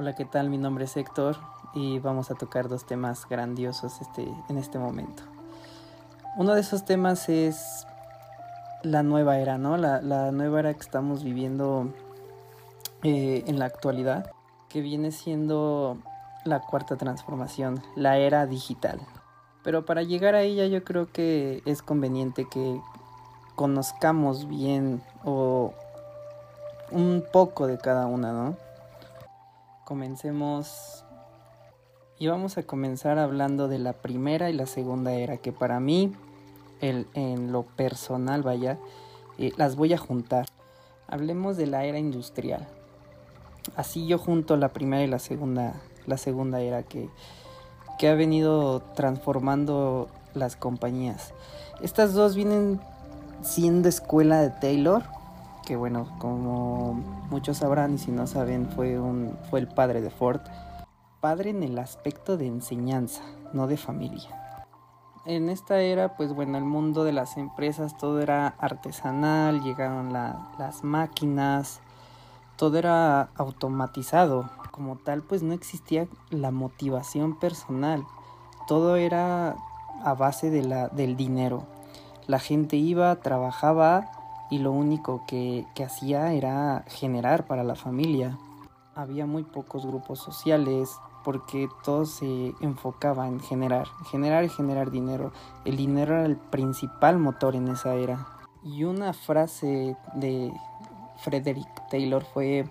Hola, ¿qué tal? Mi nombre es Héctor y vamos a tocar dos temas grandiosos este, en este momento. Uno de esos temas es la nueva era, ¿no? La, nueva era que estamos viviendo eh, en la actualidad, que viene siendo la cuarta transformación, la era digital. Pero para llegar a ella yo creo que es conveniente que conozcamos bien o un poco de cada una, ¿no? Comencemos y vamos a comenzar hablando de la primera y la segunda era, que para mí, en lo personal, vaya, eh, las voy a juntar. Hablemos de la era industrial. Así yo junto la primera y la segunda, la segunda era que, que ha venido transformando las compañías. Estas dos vienen siendo escuela de Taylor, que bueno, como muchos sabrán y si no saben, fue, un, fue el padre de Ford padre en el aspecto de enseñanza, no de familia. En esta era, pues bueno, el mundo de las empresas todo era artesanal, llegaron las máquinas, todo era automatizado. Como tal, pues no existía la motivación personal, todo era a base de la, del dinero. La gente iba, trabajaba y lo único que, que hacía era generar para la familia. Había muy pocos grupos sociales, porque todo se enfocaba en generar, generar y generar dinero. El dinero era el principal motor en esa era. Y una frase de Frederick Taylor fue,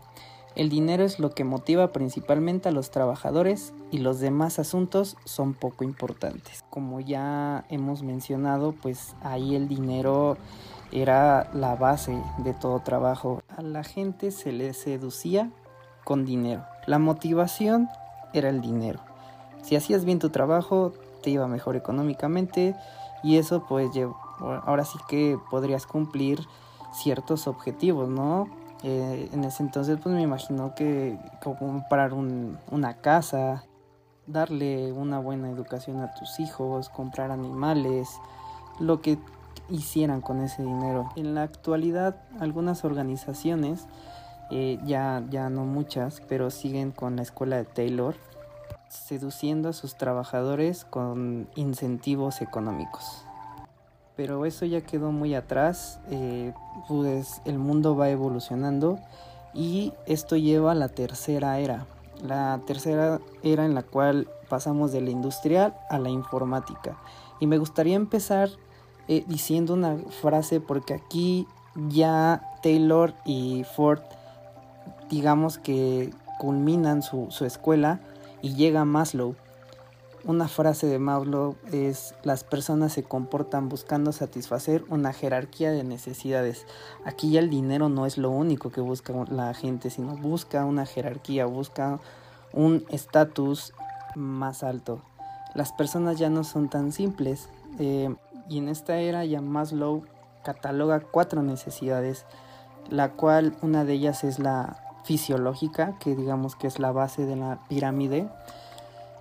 el dinero es lo que motiva principalmente a los trabajadores y los demás asuntos son poco importantes. Como ya hemos mencionado, pues ahí el dinero era la base de todo trabajo. A la gente se le seducía con dinero. La motivación era el dinero. Si hacías bien tu trabajo, te iba mejor económicamente y eso pues ahora sí que podrías cumplir ciertos objetivos, ¿no? Eh, en ese entonces pues me imagino que comprar una casa, darle una buena educación a tus hijos, comprar animales, lo que hicieran con ese dinero. En la actualidad algunas organizaciones eh, ya, ya no muchas, pero siguen con la escuela de Taylor, seduciendo a sus trabajadores con incentivos económicos. Pero eso ya quedó muy atrás, eh, pues el mundo va evolucionando y esto lleva a la tercera era, la tercera era en la cual pasamos de la industrial a la informática. Y me gustaría empezar eh, diciendo una frase porque aquí ya Taylor y Ford digamos que culminan su, escuela y llega Maslow. Una frase de Maslow es las personas se comportan buscando satisfacer una jerarquía de necesidades. Aquí ya el dinero no es lo único que busca la gente, sino busca una jerarquía, busca un estatus más alto. Las personas ya no son tan simples eh, y en esta era ya Maslow cataloga cuatro necesidades, la cual una de ellas es la fisiológica, que digamos que es la base de la pirámide,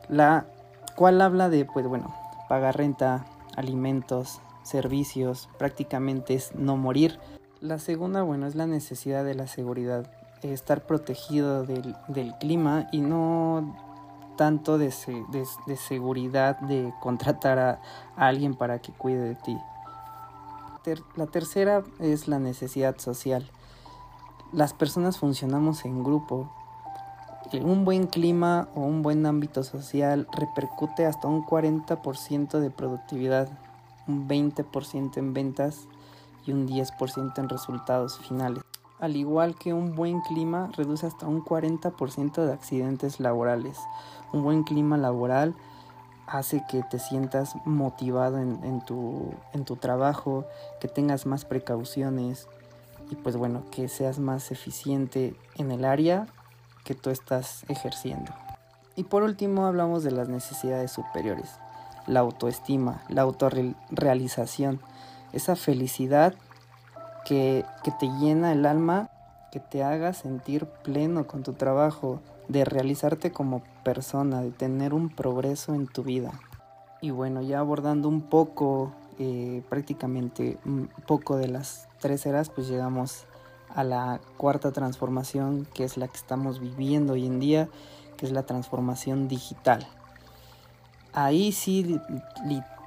la cual habla de, pues bueno, pagar renta, alimentos, servicios, prácticamente es no morir. La segunda, bueno, es la necesidad de la seguridad, estar protegido del, clima y no tanto de, de, seguridad de contratar a, alguien para que cuide de ti. la tercera es la necesidad social las personas funcionamos en grupo. Un buen clima o un buen ámbito social repercute hasta un 40% de productividad, un 20% en ventas y un 10% en resultados finales. Al igual que un buen clima reduce hasta un 40% de accidentes laborales. Un buen clima laboral hace que te sientas motivado en, tu, en tu trabajo, que tengas más precauciones, y pues bueno, que seas más eficiente en el área que tú estás ejerciendo. Y por último hablamos de las necesidades superiores, la autoestima, la autorrealización, esa felicidad que, te llena el alma, que te haga sentir pleno con tu trabajo, de realizarte como persona, de tener un progreso en tu vida. Y bueno, ya abordando un poco, eh, prácticamente un poco de las tres eras, pues llegamos a la cuarta transformación que es la que estamos viviendo hoy en día, que es la transformación digital. Ahí sí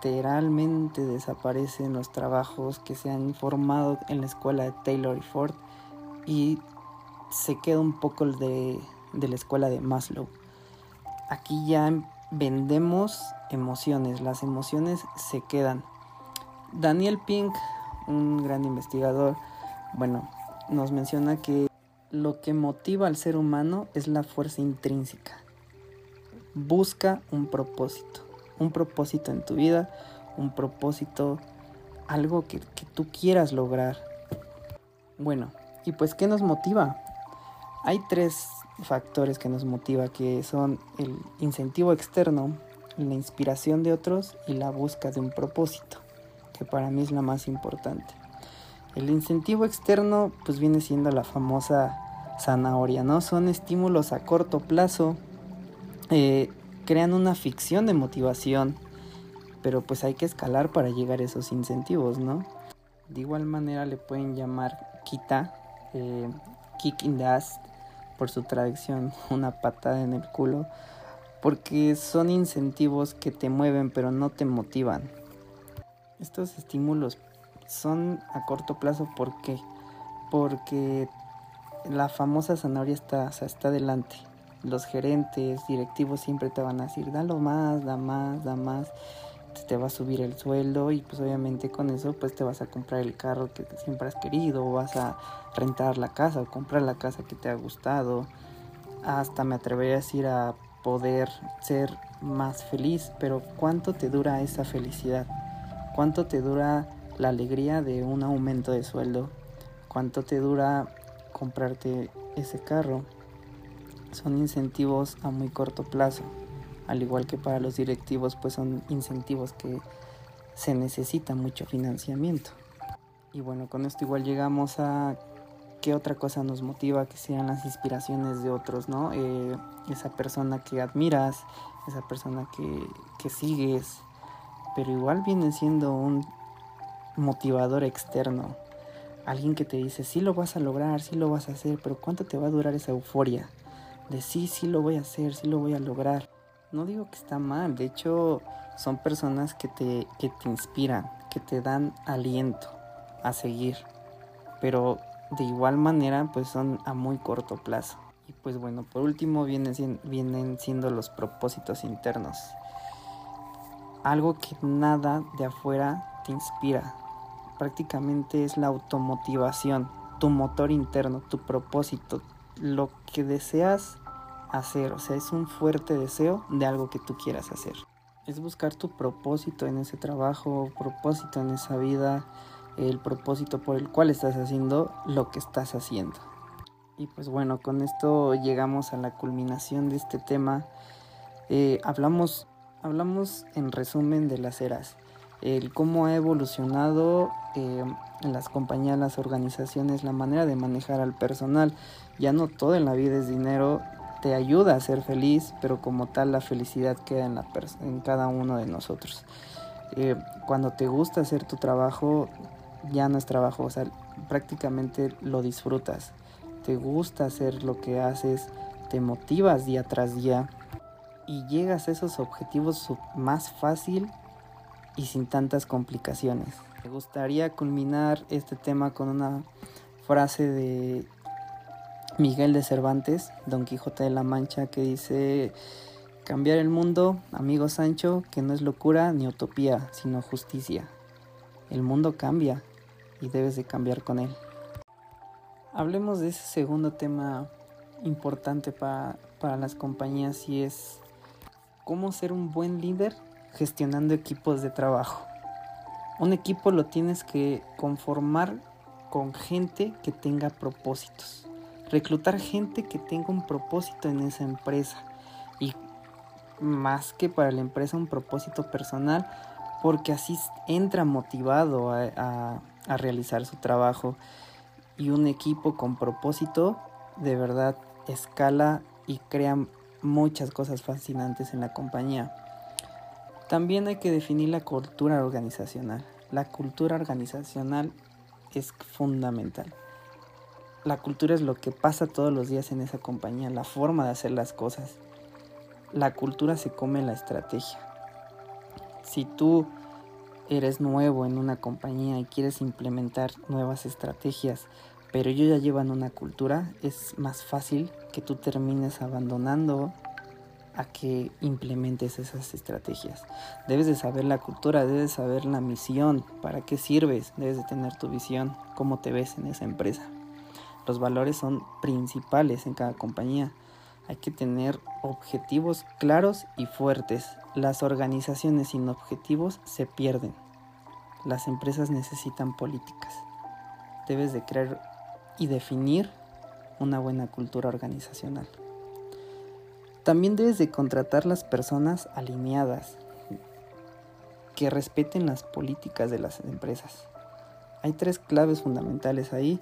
literalmente desaparecen los trabajos que se han formado en la escuela de Taylor y Ford y se queda un poco de, de la escuela de Maslow. Aquí ya vendemos emociones, las emociones se quedan. Daniel Pink, un gran investigador, bueno, nos menciona que lo que motiva al ser humano es la fuerza intrínseca. Busca un propósito, un propósito en tu vida, un propósito, algo que, que tú quieras lograr. Bueno, ¿y pues qué nos motiva? Hay tres factores que nos motiva, que son el incentivo externo, la inspiración de otros y la búsqueda de un propósito, que para mí es la más importante. El incentivo externo pues viene siendo la famosa zanahoria, ¿no? Son estímulos a corto plazo, eh, crean una ficción de motivación, pero pues hay que escalar para llegar a esos incentivos, ¿no? De igual manera le pueden llamar quita, eh, kick in the ass, por su traducción, una patada en el culo, porque son incentivos que te mueven pero no te motivan. Estos estímulos son a corto plazo, ¿por qué? Porque la famosa zanahoria está, o está adelante. Los gerentes, directivos siempre te van a decir, dalo más, da más, da más. Te va a subir el sueldo y pues obviamente con eso pues te vas a comprar el carro que siempre has querido o vas a rentar la casa o comprar la casa que te ha gustado. Hasta me atrevería a decir a poder ser más feliz, pero ¿cuánto te dura esa felicidad? ¿Cuánto te dura la alegría de un aumento de sueldo? ¿Cuánto te dura comprarte ese carro? Son incentivos a muy corto plazo, al igual que para los directivos, pues son incentivos que se necesita mucho financiamiento. Y bueno, con esto igual llegamos a qué otra cosa nos motiva que sean las inspiraciones de otros, ¿no? Eh, esa persona que admiras, esa persona que, que sigues, pero igual viene siendo un motivador externo. Alguien que te dice, sí lo vas a lograr, sí lo vas a hacer, pero ¿cuánto te va a durar esa euforia? De sí, sí lo voy a hacer, sí lo voy a lograr. No digo que está mal, de hecho son personas que te, que te inspiran, que te dan aliento a seguir. Pero de igual manera pues son a muy corto plazo. Y pues bueno, por último vienen, vienen siendo los propósitos internos. Algo que nada de afuera te inspira. Prácticamente es la automotivación, tu motor interno, tu propósito, lo que deseas hacer. O sea, es un fuerte deseo de algo que tú quieras hacer. Es buscar tu propósito en ese trabajo, propósito en esa vida, el propósito por el cual estás haciendo lo que estás haciendo. Y pues bueno, con esto llegamos a la culminación de este tema. Eh, hablamos, hablamos en resumen de las eras, el cómo ha evolucionado eh, las compañías, las organizaciones, la manera de manejar al personal. Ya no todo en la vida es dinero, te ayuda a ser feliz, pero como tal la felicidad queda en, la en cada uno de nosotros. Eh, cuando te gusta hacer tu trabajo, ya no es trabajo, o sea, prácticamente lo disfrutas, te gusta hacer lo que haces, te motivas día tras día y llegas a esos objetivos más fácil y sin tantas complicaciones. Me gustaría culminar este tema con una frase de Miguel de Cervantes, Don Quijote de la Mancha, que dice, cambiar el mundo, amigo Sancho, que no es locura ni utopía, sino justicia. El mundo cambia y debes de cambiar con él. Hablemos de ese segundo tema importante para, para las compañías y es cómo ser un buen líder gestionando equipos de trabajo. Un equipo lo tienes que conformar con gente que tenga propósitos. Reclutar gente que tenga un propósito en esa empresa. Y más que para la empresa un propósito personal, porque así entra motivado a, realizar su trabajo y un equipo con propósito de verdad escala y crea muchas cosas fascinantes en la compañía. También hay que definir la cultura organizacional. La cultura organizacional es fundamental. La cultura es lo que pasa todos los días en esa compañía, la forma de hacer las cosas. La cultura se come la estrategia. Si tú eres nuevo en una compañía y quieres implementar nuevas estrategias, pero ellos ya llevan una cultura, es más fácil que tú termines abandonando a que implementes esas estrategias. Debes de saber la cultura, debes de saber la misión, para qué sirves, debes de tener tu visión, cómo te ves en esa empresa. Los valores son principales en cada compañía. Hay que tener objetivos claros y fuertes. Las organizaciones sin objetivos se pierden. Las empresas necesitan políticas. Debes de crear y definir una buena cultura organizacional. También debes de contratar las personas alineadas que respeten las políticas de las empresas. Hay tres claves fundamentales ahí.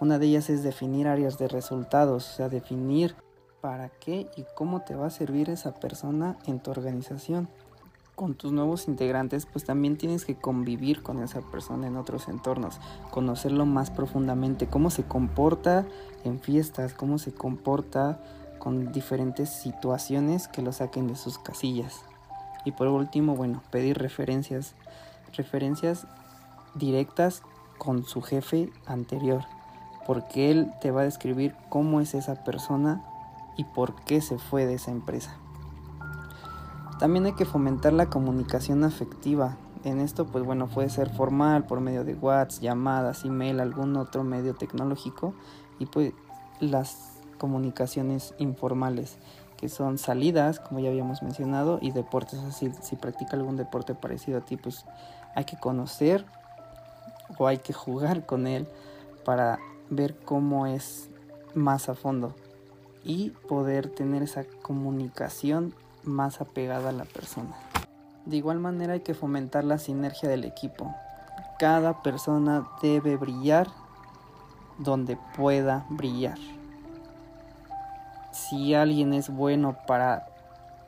Una de ellas es definir áreas de resultados, o sea, definir para qué y cómo te va a servir esa persona en tu organización. Con tus nuevos integrantes, pues también tienes que convivir con esa persona en otros entornos, conocerlo más profundamente, cómo se comporta en fiestas, cómo se comporta con diferentes situaciones que lo saquen de sus casillas. Y por último, bueno, pedir referencias, referencias directas con su jefe anterior, porque él te va a describir cómo es esa persona y por qué se fue de esa empresa. También hay que fomentar la comunicación afectiva. En esto, pues bueno, puede ser formal por medio de WhatsApp, llamadas, email, algún otro medio tecnológico y pues las comunicaciones informales que son salidas, como ya habíamos mencionado, y deportes. Así, si practica algún deporte parecido a ti, pues hay que conocer o hay que jugar con él para ver cómo es más a fondo y poder tener esa comunicación más apegada a la persona. De igual manera hay que fomentar la sinergia del equipo. Cada persona debe brillar donde pueda brillar. Si alguien es bueno para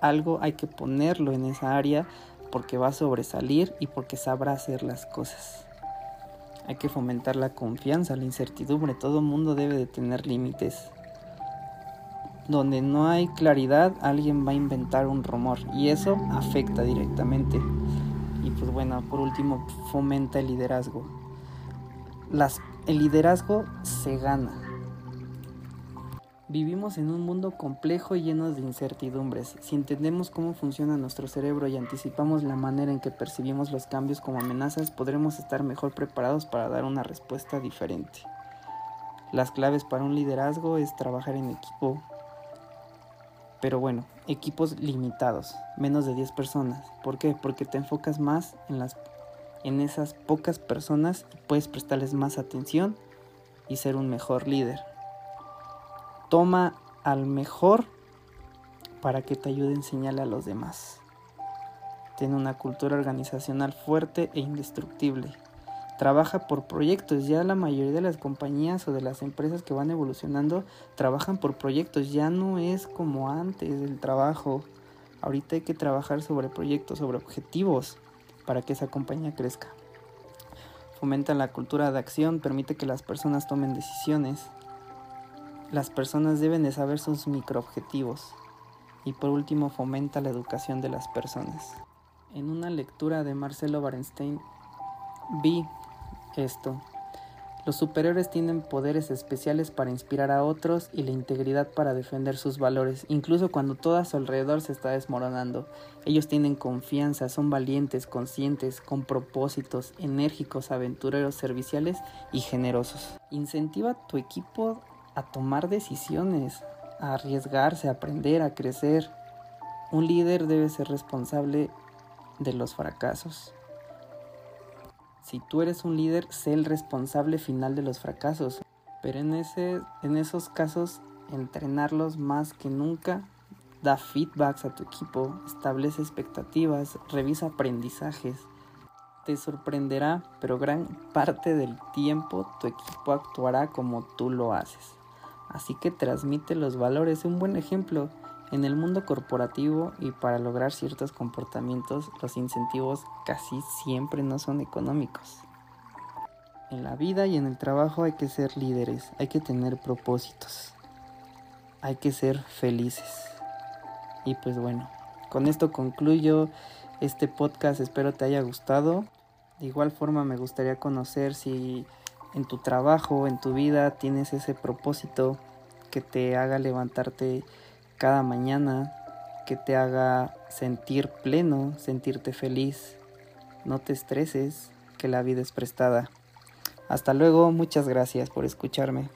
algo, hay que ponerlo en esa área porque va a sobresalir y porque sabrá hacer las cosas. Hay que fomentar la confianza, la incertidumbre. Todo mundo debe de tener límites donde no hay claridad, alguien va a inventar un rumor y eso afecta directamente. Y pues bueno, por último, fomenta el liderazgo. El liderazgo se gana. Vivimos en un mundo complejo y lleno de incertidumbres. Si entendemos cómo funciona nuestro cerebro y anticipamos la manera en que percibimos los cambios como amenazas, podremos estar mejor preparados para dar una respuesta diferente. Las claves para un liderazgo es trabajar en equipo, pero bueno, equipos limitados, menos de 10 personas. ¿Por qué? Porque te enfocas más en, en esas pocas personas y puedes prestarles más atención y ser un mejor líder. Toma al mejor para que te ayude a enseñarle a los demás. Tiene una cultura organizacional fuerte e indestructible trabaja por proyectos. Ya la mayoría de las compañías o de las empresas que van evolucionando trabajan por proyectos. Ya no es como antes el trabajo. Ahorita hay que trabajar sobre proyectos, sobre objetivos para que esa compañía crezca. Fomenta la cultura de acción, permite que las personas tomen decisiones. Las personas deben de saber sus microobjetivos. Y por último, fomenta la educación de las personas. En una lectura de Marcelo Barenstein vi esto. Los superiores tienen poderes especiales para inspirar a otros y la integridad para defender sus valores, incluso cuando todo a su alrededor se está desmoronando. Ellos tienen confianza, son valientes, conscientes, con propósitos, enérgicos, aventureros, serviciales y generosos. Incentiva a tu equipo a tomar decisiones, a arriesgarse, a aprender, a crecer. Un líder debe ser responsable de los fracasos. Si tú eres un líder, sé el responsable final de los fracasos. Pero en, ese, en esos casos, entrenarlos más que nunca, da feedbacks a tu equipo, establece expectativas, revisa aprendizajes. Te sorprenderá, pero gran parte del tiempo tu equipo actuará como tú lo haces. Así que transmite los valores. Un buen ejemplo en el mundo corporativo y para lograr ciertos comportamientos los incentivos casi siempre no son económicos. En la vida y en el trabajo hay que ser líderes, hay que tener propósitos, hay que ser felices. Y pues bueno, con esto concluyo este podcast, espero te haya gustado. De igual forma me gustaría conocer si en tu trabajo, en tu vida tienes ese propósito que te haga levantarte cada mañana, que te haga sentir pleno, sentirte feliz. No te estreses, que la vida es prestada. Hasta luego, muchas gracias por escucharme.